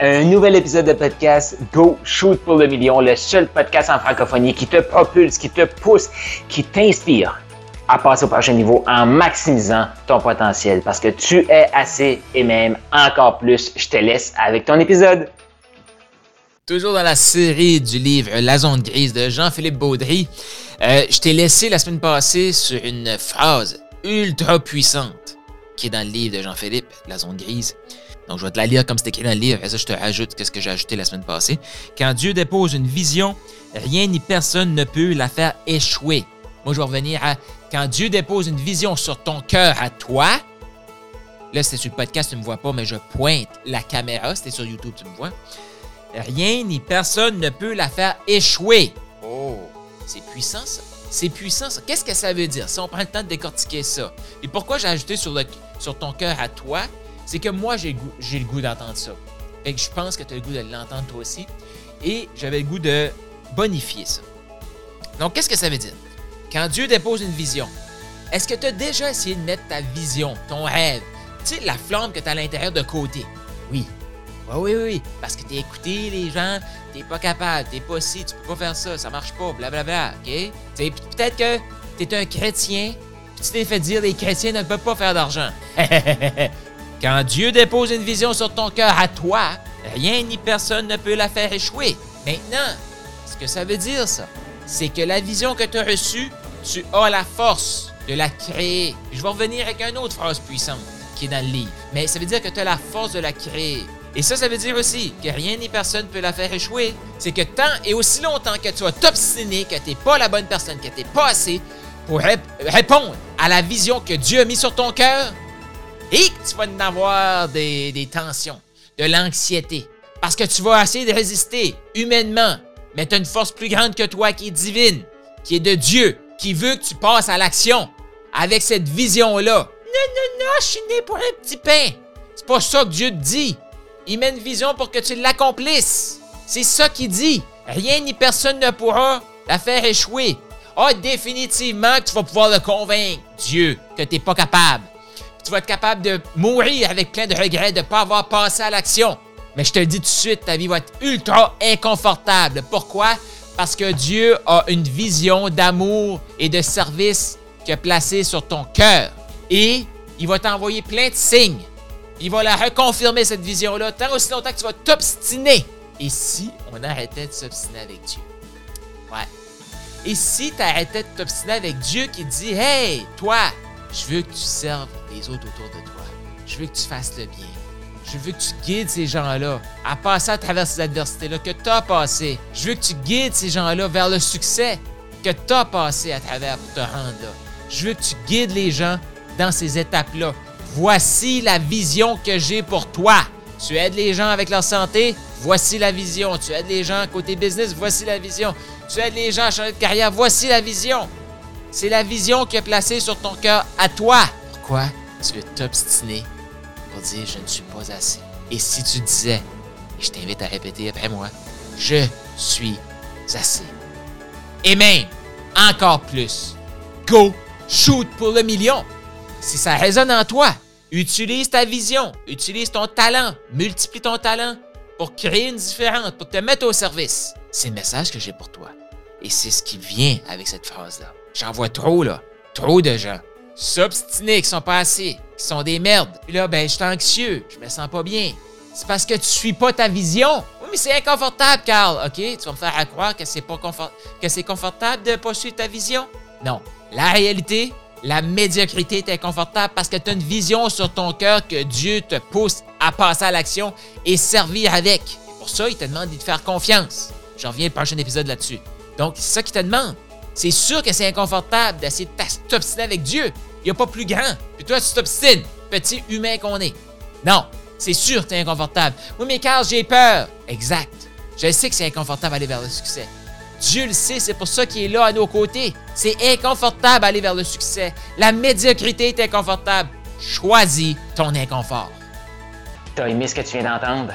un nouvel épisode de podcast Go Shoot pour le million, le seul podcast en francophonie qui te propulse, qui te pousse, qui t'inspire à passer au prochain niveau en maximisant ton potentiel parce que tu es assez et même encore plus. Je te laisse avec ton épisode. Toujours dans la série du livre La zone grise de Jean-Philippe Baudry, euh, je t'ai laissé la semaine passée sur une phrase ultra puissante qui est dans le livre de Jean-Philippe, La zone grise. Donc, je vais te la lire comme c'est écrit dans le livre, et ça, je te rajoute ce que j'ai ajouté la semaine passée. Quand Dieu dépose une vision, rien ni personne ne peut la faire échouer. Moi, je vais revenir à quand Dieu dépose une vision sur ton cœur à toi. Là, c'est sur le podcast, tu ne me vois pas, mais je pointe la caméra. C'était sur YouTube, tu me vois. Rien ni personne ne peut la faire échouer. Oh, c'est puissant ça. C'est puissant ça. Qu'est-ce que ça veut dire si on prend le temps de décortiquer ça? Et pourquoi j'ai ajouté sur, le, sur ton cœur à toi? C'est que moi, j'ai le goût d'entendre ça. Et je pense que tu as le goût de l'entendre toi aussi. Et j'avais le goût de bonifier ça. Donc, qu'est-ce que ça veut dire? Quand Dieu dépose une vision, est-ce que tu as déjà essayé de mettre ta vision, ton rêve, tu sais, la flamme que tu as à l'intérieur de côté? Oui. Oui, oui, oui. Parce que tu écouté les gens, tu pas capable, tu pas si, tu peux pas faire ça, ça marche pas, blablabla, OK? Peut-être que tu es un chrétien, puis tu t'es fait dire les chrétiens ne peuvent pas faire d'argent. Quand Dieu dépose une vision sur ton cœur à toi, rien ni personne ne peut la faire échouer. Maintenant, ce que ça veut dire, ça, c'est que la vision que tu as reçue, tu as la force de la créer. Je vais revenir avec une autre phrase puissante qui est dans le livre. Mais ça veut dire que tu as la force de la créer. Et ça, ça veut dire aussi que rien ni personne ne peut la faire échouer. C'est que tant et aussi longtemps que tu vas t'obstiner, que tu n'es pas la bonne personne, que tu n'es pas assez pour répondre à la vision que Dieu a mise sur ton cœur, et que tu vas en avoir des, tensions, de l'anxiété. Parce que tu vas essayer de résister humainement, mais tu as une force plus grande que toi qui est divine, qui est de Dieu, qui veut que tu passes à l'action avec cette vision-là. Non, non, non, je suis né pour un petit pain. C'est pas ça que Dieu te dit. Il met une vision pour que tu l'accomplisses. C'est ça qu'il dit. Rien ni personne ne pourra la faire échouer. Ah, définitivement tu vas pouvoir le convaincre, Dieu, que tu n'es pas capable tu vas être capable de mourir avec plein de regrets de ne pas avoir passé à l'action. Mais je te le dis tout de suite, ta vie va être ultra inconfortable. Pourquoi? Parce que Dieu a une vision d'amour et de service qu'il a placée sur ton cœur. Et il va t'envoyer plein de signes. Il va la reconfirmer, cette vision-là, tant aussi longtemps que tu vas t'obstiner. Et si on arrêtait de s'obstiner avec Dieu? Ouais. Et si tu arrêtais de t'obstiner avec Dieu qui dit Hey, toi, je veux que tu serves les autres autour de toi. Je veux que tu fasses le bien. Je veux que tu guides ces gens-là à passer à travers ces adversités-là que tu as passées. Je veux que tu guides ces gens-là vers le succès que tu as passé à travers pour te rendre là. Je veux que tu guides les gens dans ces étapes-là. Voici la vision que j'ai pour toi. Tu aides les gens avec leur santé, voici la vision. Tu aides les gens côté business, voici la vision. Tu aides les gens à changer de carrière, voici la vision. C'est la vision qui est placée sur ton cœur à toi. Pourquoi tu veux t'obstiner pour dire je ne suis pas assez? Et si tu disais, et je t'invite à répéter après moi, je suis assez. Et même, encore plus, go, shoot pour le million. Si ça résonne en toi, utilise ta vision, utilise ton talent, multiplie ton talent pour créer une différence, pour te mettre au service. C'est le message que j'ai pour toi. Et c'est ce qui vient avec cette phrase-là. J'en vois trop, là. Trop de gens. S'obstiner, qui sont pas assez, qui sont des merdes. Puis là, ben, je suis anxieux, je me sens pas bien. C'est parce que tu suis pas ta vision. Oui, mais c'est inconfortable, Carl. OK? Tu vas me faire croire que c'est pas que c'est confortable de pas suivre ta vision? Non. La réalité, la médiocrité est inconfortable parce que tu as une vision sur ton cœur que Dieu te pousse à passer à l'action et servir avec. Et pour ça, il te demande de te faire confiance. Je reviens le prochain épisode là-dessus. Donc, c'est ça qu'il te demande. C'est sûr que c'est inconfortable d'essayer de t'obstiner avec Dieu. Il n'y a pas plus grand. Puis toi, tu t'obstines, petit humain qu'on est. Non, c'est sûr que c'est inconfortable. Oui, mais Carl, j'ai peur. Exact. Je sais que c'est inconfortable d'aller vers le succès. Dieu le sait, c'est pour ça qu'il est là à nos côtés. C'est inconfortable d'aller vers le succès. La médiocrité est inconfortable. Choisis ton inconfort. T'as aimé ce que tu viens d'entendre?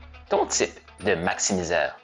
ton type de maximiseur?